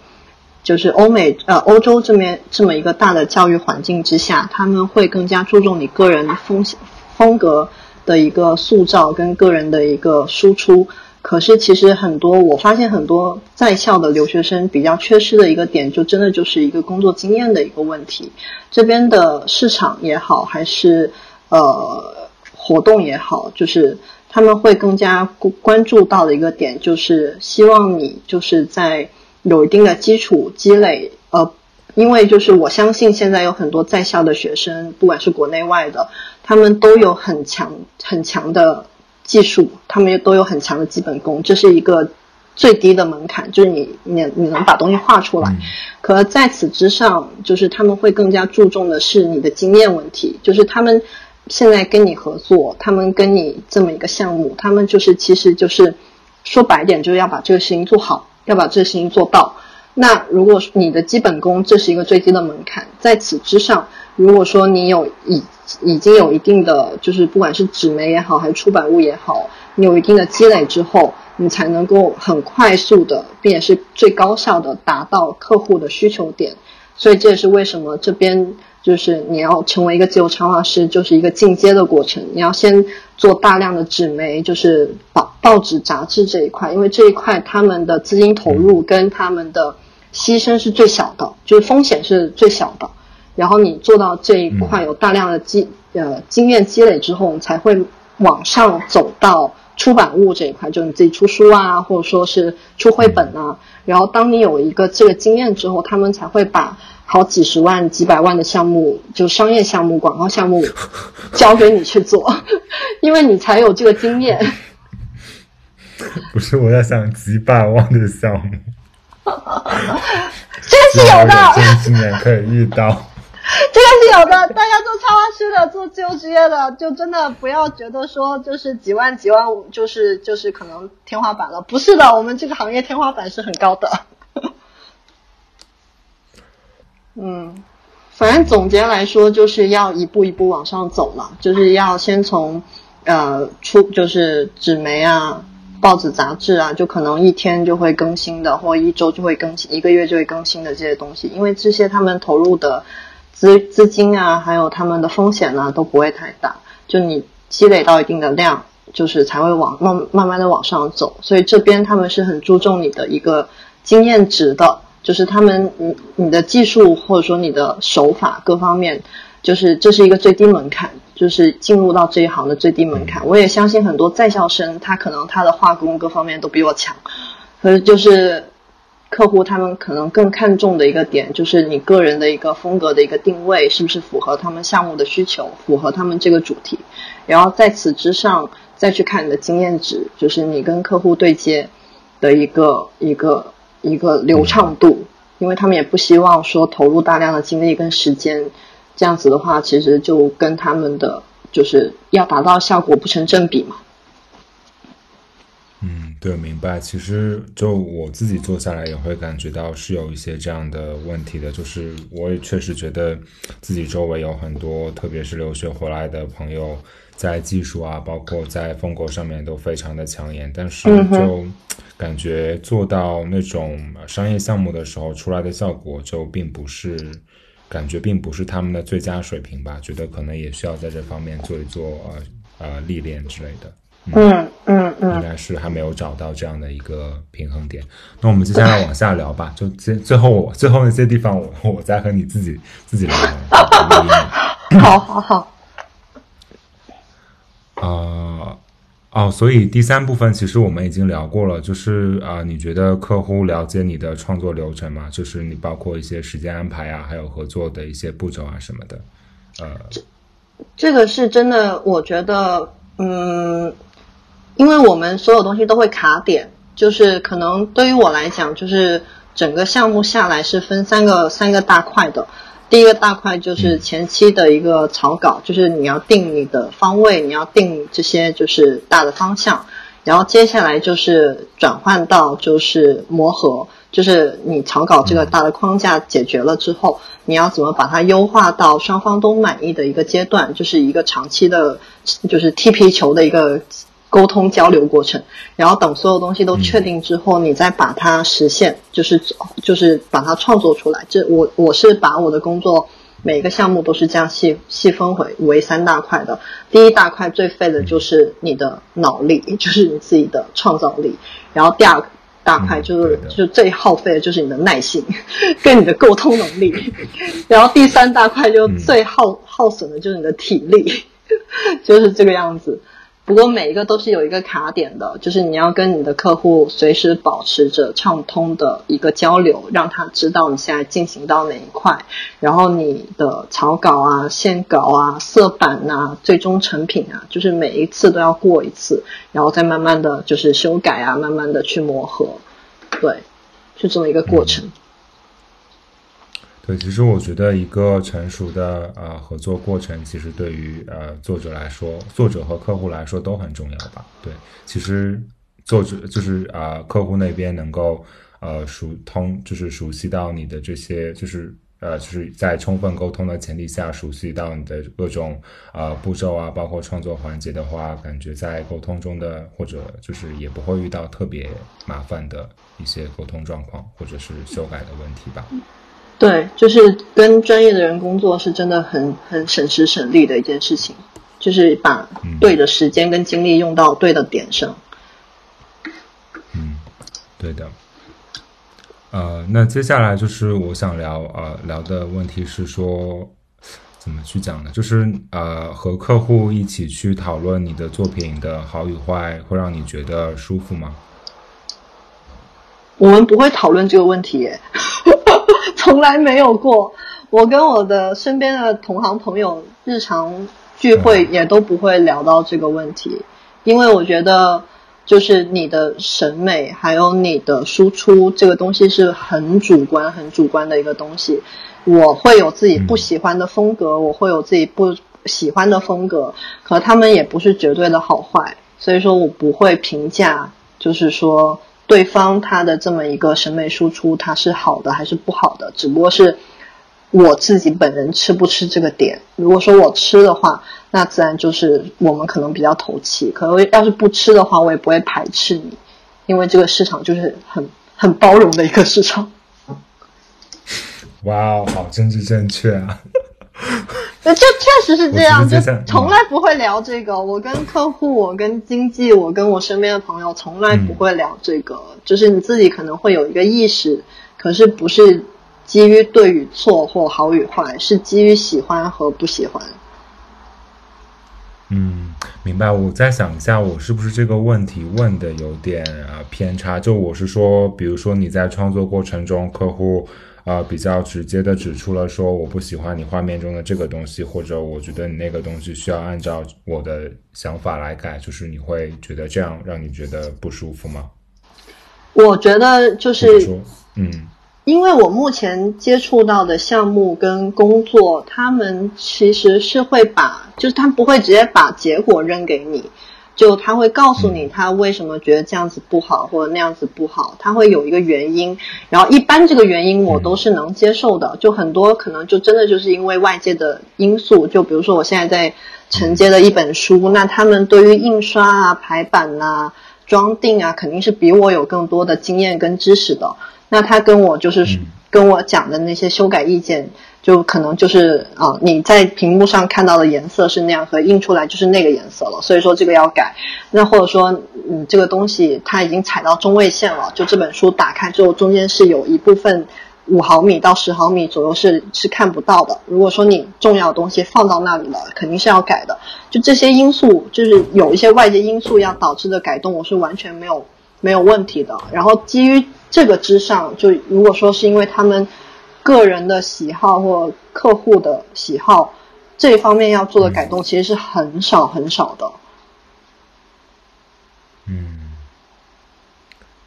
就是欧美呃欧洲这边这么一个大的教育环境之下，他们会更加注重你个人风风格的一个塑造跟个人的一个输出。可是其实很多，我发现很多在校的留学生比较缺失的一个点，就真的就是一个工作经验的一个问题。这边的市场也好，还是呃活动也好，就是他们会更加关注到的一个点，就是希望你就是在有一定的基础积累。呃，因为就是我相信现在有很多在校的学生，不管是国内外的，他们都有很强很强的。技术，他们也都有很强的基本功，这是一个最低的门槛，就是你你你能把东西画出来。可在此之上，就是他们会更加注重的是你的经验问题，就是他们现在跟你合作，他们跟你这么一个项目，他们就是其实就是说白点，就是要把这个事情做好，要把这个事情做到。那如果你的基本功，这是一个最低的门槛，在此之上，如果说你有已已经有一定的，就是不管是纸媒也好，还是出版物也好，你有一定的积累之后，你才能够很快速的，并且是最高效的达到客户的需求点。所以这也是为什么这边就是你要成为一个自由插画师，就是一个进阶的过程。你要先做大量的纸媒，就是报报纸、杂志这一块，因为这一块他们的资金投入跟他们的牺牲是最小的，就是风险是最小的。然后你做到这一块有大量的积呃经验积累之后，你才会往上走到出版物这一块，就你自己出书啊，或者说是出绘本啊。然后当你有一个这个经验之后，他们才会把好几十万、几百万的项目，就商业项目、广告项目交给你去做，因为你才有这个经验。不是我在想几百万的项目，这个是有的，今年可以遇到。这个是有的，大家做插画师的，做自由职业的，就真的不要觉得说就是几万几万，就是就是可能天花板了。不是的，我们这个行业天花板是很高的。嗯，反正总结来说，就是要一步一步往上走了，就是要先从呃出就是纸媒啊、报纸、杂志啊，就可能一天就会更新的，或一周就会更新，一个月就会更新的这些东西，因为这些他们投入的。资资金啊，还有他们的风险呢，都不会太大。就你积累到一定的量，就是才会往慢慢慢的往上走。所以这边他们是很注重你的一个经验值的，就是他们你你的技术或者说你的手法各方面，就是这是一个最低门槛，就是进入到这一行的最低门槛。我也相信很多在校生，他可能他的画工各方面都比我强，可是就是。客户他们可能更看重的一个点，就是你个人的一个风格的一个定位，是不是符合他们项目的需求，符合他们这个主题。然后在此之上，再去看你的经验值，就是你跟客户对接的一个一个一个流畅度。因为他们也不希望说投入大量的精力跟时间，这样子的话，其实就跟他们的就是要达到效果不成正比嘛。嗯，对，明白。其实就我自己做下来，也会感觉到是有一些这样的问题的。就是我也确实觉得自己周围有很多，特别是留学回来的朋友，在技术啊，包括在风格上面都非常的抢眼。但是就感觉做到那种商业项目的时候，出来的效果就并不是，感觉并不是他们的最佳水平吧。觉得可能也需要在这方面做一做呃呃历练之类的。嗯嗯嗯，应该是还没有找到这样的一个平衡点。那我们接下来往下聊吧，就最最后我最后那些地方，我我再和你自己自己聊。好好好。哦，所以第三部分其实我们已经聊过了，就是啊，你觉得客户了解你的创作流程吗？就是你包括一些时间安排啊，还有合作的一些步骤啊什么的。呃，这这个是真的，我觉得，嗯。因为我们所有东西都会卡点，就是可能对于我来讲，就是整个项目下来是分三个三个大块的。第一个大块就是前期的一个草稿，就是你要定你的方位，你要定这些就是大的方向。然后接下来就是转换到就是磨合，就是你草稿这个大的框架解决了之后，你要怎么把它优化到双方都满意的一个阶段，就是一个长期的，就是踢皮球的一个。沟通交流过程，然后等所有东西都确定之后，你再把它实现，就是就是把它创作出来。这我我是把我的工作每一个项目都是这样细细分为为三大块的。第一大块最费的就是你的脑力，就是你自己的创造力，然后第二大块就是就最耗费的就是你的耐心 跟你的沟通能力，然后第三大块就最耗耗损的就是你的体力，就是这个样子。不过每一个都是有一个卡点的，就是你要跟你的客户随时保持着畅通的一个交流，让他知道你现在进行到哪一块，然后你的草稿啊、线稿啊、色板啊、最终成品啊，就是每一次都要过一次，然后再慢慢的就是修改啊，慢慢的去磨合，对，是这么一个过程。对，其实我觉得一个成熟的呃合作过程，其实对于呃作者来说，作者和客户来说都很重要吧。对，其实作者就是啊客户那边能够呃熟通，就是熟悉到你的这些，就是呃就是在充分沟通的前提下，熟悉到你的各种呃步骤啊，包括创作环节的话，感觉在沟通中的或者就是也不会遇到特别麻烦的一些沟通状况，或者是修改的问题吧。对，就是跟专业的人工作是真的很很省时省力的一件事情，就是把对的时间跟精力用到对的点上。嗯，对的。呃，那接下来就是我想聊呃聊的问题是说，怎么去讲呢？就是呃和客户一起去讨论你的作品的好与坏，会让你觉得舒服吗？我们不会讨论这个问题耶。从来没有过，我跟我的身边的同行朋友日常聚会也都不会聊到这个问题，因为我觉得就是你的审美还有你的输出这个东西是很主观、很主观的一个东西。我会有自己不喜欢的风格，我会有自己不喜欢的风格，可他们也不是绝对的好坏，所以说我不会评价，就是说。对方他的这么一个审美输出，他是好的还是不好的？只不过是我自己本人吃不吃这个点。如果说我吃的话，那自然就是我们可能比较投契。可能要是不吃的话，我也不会排斥你，因为这个市场就是很很包容的一个市场。哇哦，好政治正确啊！就确实是这样，就从来不会聊这个。我跟客户，我跟经济，我跟我身边的朋友，从来不会聊这个。就是你自己可能会有一个意识，可是不是基于对与错或好与坏，是基于喜欢和不喜欢。嗯，明白。我再想一下，我是不是这个问题问的有点啊偏差？就我是说，比如说你在创作过程中，客户。啊，比较直接的指出了说我不喜欢你画面中的这个东西，或者我觉得你那个东西需要按照我的想法来改，就是你会觉得这样让你觉得不舒服吗？我觉得就是，嗯，因为我目前接触到的项目跟工作，他们其实是会把，就是他不会直接把结果扔给你。就他会告诉你他为什么觉得这样子不好或者那样子不好，他会有一个原因，然后一般这个原因我都是能接受的。就很多可能就真的就是因为外界的因素，就比如说我现在在承接的一本书，那他们对于印刷啊、排版啊、装订啊，肯定是比我有更多的经验跟知识的。那他跟我就是跟我讲的那些修改意见。就可能就是啊，你在屏幕上看到的颜色是那样，和印出来就是那个颜色了，所以说这个要改。那或者说，嗯，这个东西它已经踩到中位线了，就这本书打开之后，中间是有一部分五毫米到十毫米左右是是看不到的。如果说你重要的东西放到那里了，肯定是要改的。就这些因素，就是有一些外界因素要导致的改动，我是完全没有没有问题的。然后基于这个之上，就如果说是因为他们。个人的喜好或客户的喜好这一方面要做的改动，其实是很少很少的。嗯，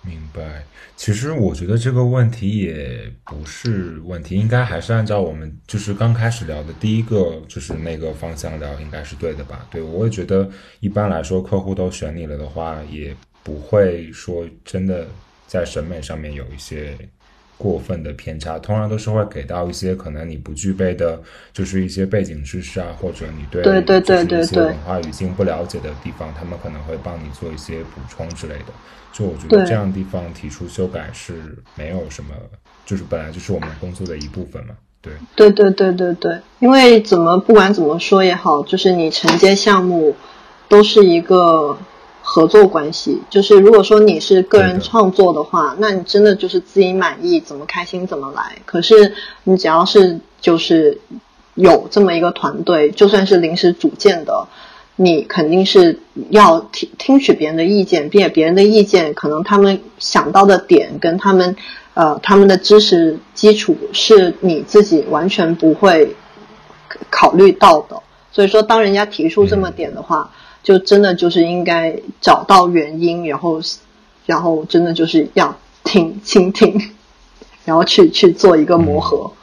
明白。其实我觉得这个问题也不是问题，应该还是按照我们就是刚开始聊的第一个就是那个方向聊，应该是对的吧？对，我也觉得一般来说，客户都选你了的话，也不会说真的在审美上面有一些。过分的偏差，通常都是会给到一些可能你不具备的，就是一些背景知识啊，或者你对对对对对对文化语境不了解的地方，他们可能会帮你做一些补充之类的。就我觉得这样地方提出修改是没有什么，就是本来就是我们工作的一部分嘛。对对对对对对，因为怎么不管怎么说也好，就是你承接项目都是一个合作关系。就是如果说你是个人创作的话，那你真的就是自己满意，怎么开心怎么来。可是你只要是就是有这么一个团队，就算是临时组建的，你肯定是要听听取别人的意见，并且别人的意见可能他们想到的点跟他们。呃，他们的知识基础是你自己完全不会考虑到的，所以说，当人家提出这么点的话，就真的就是应该找到原因，然后，然后真的就是要听倾听，然后去去做一个磨合。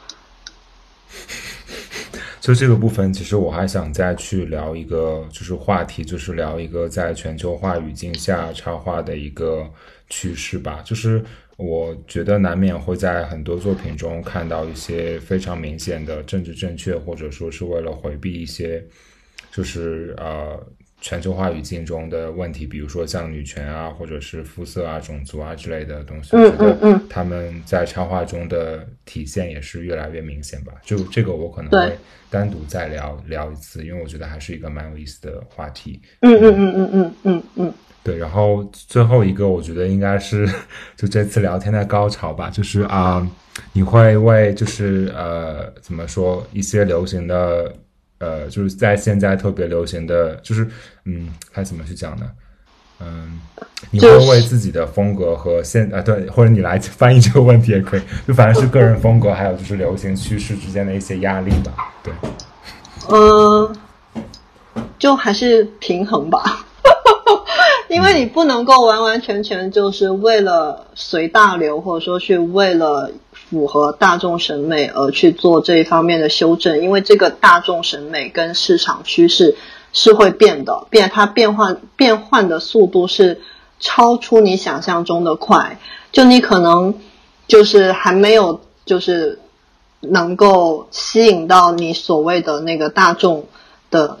就这个部分，其实我还想再去聊一个，就是话题，就是聊一个在全球化语境下插画的一个趋势吧，就是。我觉得难免会在很多作品中看到一些非常明显的政治正确，或者说是为了回避一些，就是呃全球化语境中的问题，比如说像女权啊，或者是肤色啊、种族啊之类的东西。嗯嗯嗯。他们在插画中的体现也是越来越明显吧？就这个我可能会单独再聊聊一次，因为我觉得还是一个蛮有意思的话题。嗯嗯嗯嗯嗯嗯嗯。对，然后最后一个，我觉得应该是 就这次聊天的高潮吧，就是啊，你会为就是呃怎么说一些流行的呃，就是在现在特别流行的，就是嗯，该怎么去讲呢？嗯，你会为自己的风格和现啊对，或者你来翻译这个问题也可以，就反正是个人风格，还有就是流行趋势之间的一些压力吧。对，嗯，就还是平衡吧。因为你不能够完完全全就是为了随大流，或者说去为了符合大众审美而去做这一方面的修正，因为这个大众审美跟市场趋势是会变的，变它变换变换的速度是超出你想象中的快，就你可能就是还没有就是能够吸引到你所谓的那个大众的。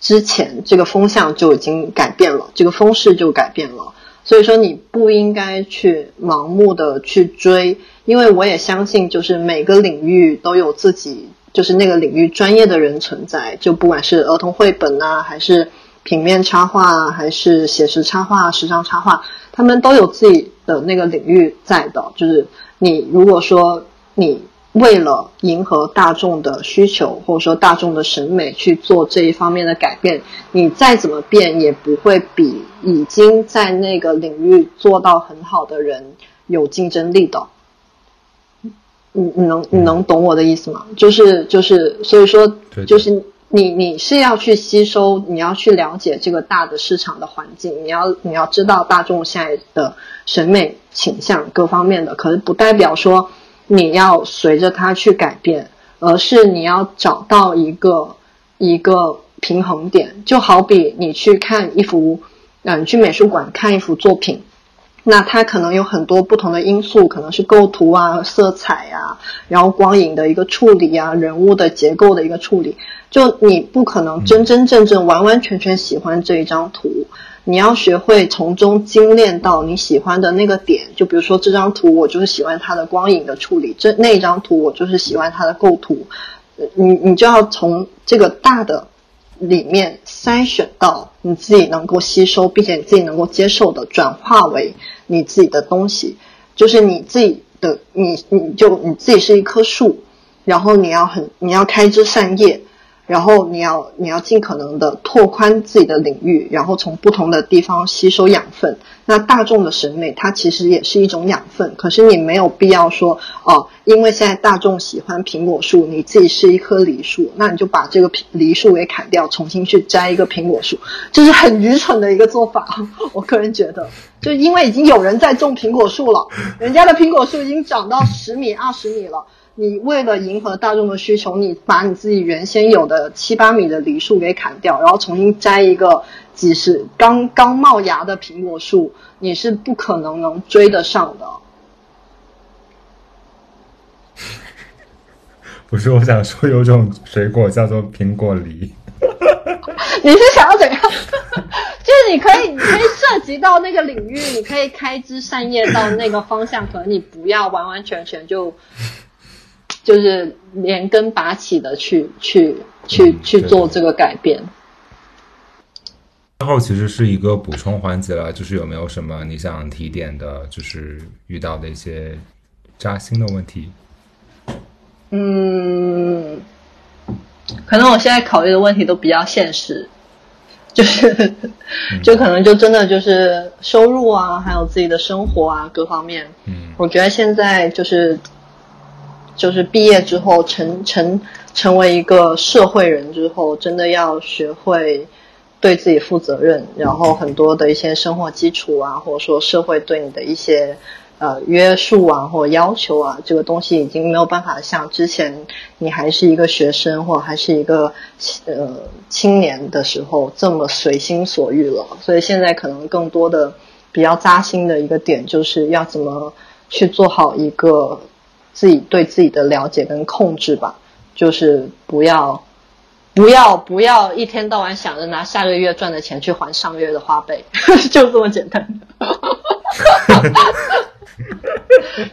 之前这个风向就已经改变了，这个风势就改变了，所以说你不应该去盲目的去追，因为我也相信，就是每个领域都有自己就是那个领域专业的人存在，就不管是儿童绘本啊，还是平面插画，还是写实插画、时尚插画，他们都有自己的那个领域在的，就是你如果说你。为了迎合大众的需求，或者说大众的审美去做这一方面的改变，你再怎么变也不会比已经在那个领域做到很好的人有竞争力的。你你能你能懂我的意思吗？就是就是，所以说就是你你是要去吸收，你要去了解这个大的市场的环境，你要你要知道大众现在的审美倾向各方面的，可是不代表说。你要随着它去改变，而是你要找到一个一个平衡点。就好比你去看一幅，嗯，你去美术馆看一幅作品，那它可能有很多不同的因素，可能是构图啊、色彩啊，然后光影的一个处理啊、人物的结构的一个处理。就你不可能真真正正完完全全喜欢这一张图。你要学会从中精炼到你喜欢的那个点，就比如说这张图，我就是喜欢它的光影的处理；这那张图，我就是喜欢它的构图。你你就要从这个大的里面筛选到你自己能够吸收，并且你自己能够接受的，转化为你自己的东西。就是你自己的，你你就你自己是一棵树，然后你要很你要开枝散叶。然后你要你要尽可能的拓宽自己的领域，然后从不同的地方吸收养分。那大众的审美它其实也是一种养分，可是你没有必要说哦，因为现在大众喜欢苹果树，你自己是一棵梨树，那你就把这个梨树给砍掉，重新去摘一个苹果树，这是很愚蠢的一个做法。我个人觉得，就因为已经有人在种苹果树了，人家的苹果树已经长到十米、二十米了。你为了迎合大众的需求，你把你自己原先有的七八米的梨树给砍掉，然后重新摘一个几十刚刚冒芽的苹果树，你是不可能能追得上的。不是，我想说有种水果叫做苹果梨。你是想要怎样？就是你可以，你可以涉及到那个领域，你可以开枝散叶到那个方向，可能你不要完完全全就就是连根拔起的去去去嗯去做这个改变。最后其实是一个补充环节了，就是有没有什么你想提点的，就是遇到的一些扎心的问题？嗯，可能我现在考虑的问题都比较现实，就是 就可能就真的就是收入啊，还有自己的生活啊各方面。嗯我觉得现在就是就是毕业之后成成成为一个社会人之后，真的要学会对自己负责任，然后很多的一些生活基础啊，或者说社会对你的一些呃约束啊或要求啊，这个东西已经没有办法像之前你还是一个学生或还是一个呃青年的时候这么随心所欲了。所以现在可能更多的比较扎心的一个点，就是要怎么去做好一个自己对自己的了解跟控制吧，就是不要。不要不要一天到晚想着拿下个月赚的钱去还上个月的花呗，就这么简单。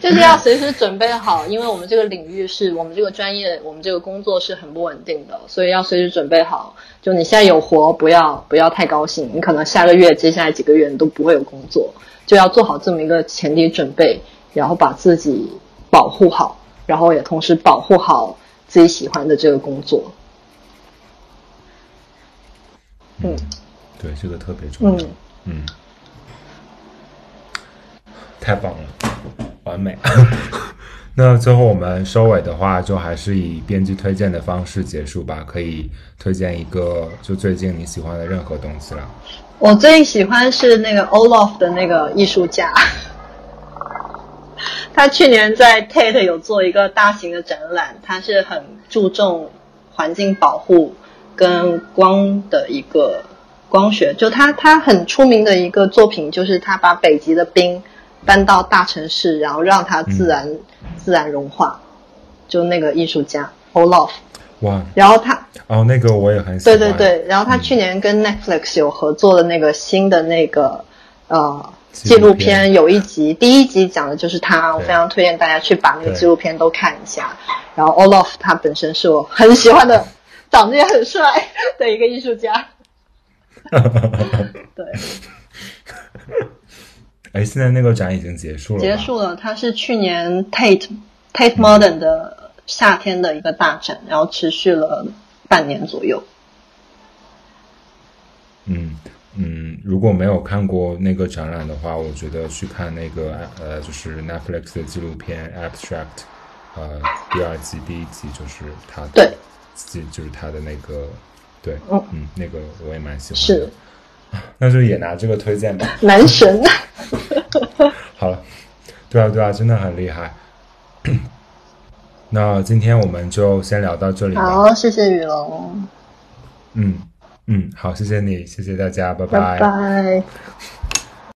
就是要随时准备好，因为我们这个领域是我们这个专业，我们这个工作是很不稳定的，所以要随时准备好。就你现在有活，不要不要太高兴，你可能下个月、接下来几个月你都不会有工作，就要做好这么一个前提准备，然后把自己保护好，然后也同时保护好自己喜欢的这个工作。嗯对，这个特别重要。嗯嗯，太棒了，完美。那最后我们收尾的话，就还是以编辑推荐的方式结束吧。可以推荐一个就最近你喜欢的任何东西了。我最喜欢是那个 Olaf 的那个艺术家，他去年在 Tate 有做一个大型的展览，他是很注重环境保护跟光的一个光学。就他他很出名的一个作品，就是他把北极的冰搬到大城市，然后让它自然、自然融化。就那个艺术家 Olaf，哇，然后他哦，那个我也很喜对欢。对对，然后他去年跟 Netflix 有合作的那个新的那个呃纪纪录片，有一集，第一集讲的就是他，我非常推荐大家去把那个纪录片都看一下。然后 Olaf 他本身是我很喜欢的，长得也很帅的一个艺术家。对，哎，现在那个展已经结束了。结束了，它是去年 Tate Tate Modern 的夏天的一个大展，然后持续了半年左右。嗯嗯，如果没有看过那个展览的话，我觉得去看那个呃，就是 Netflix 的纪录片《Abstract》，呃，第二季第一集就是他的，对，就就是他的那个，对，嗯嗯，那个我也蛮喜欢的。是 那就也拿这个推荐吧。男神。好了，对啊对啊，真的很厉害。那今天我们就先聊到这里吧。好，谢谢雨龙，嗯嗯，好，谢谢你，谢谢大家，拜拜。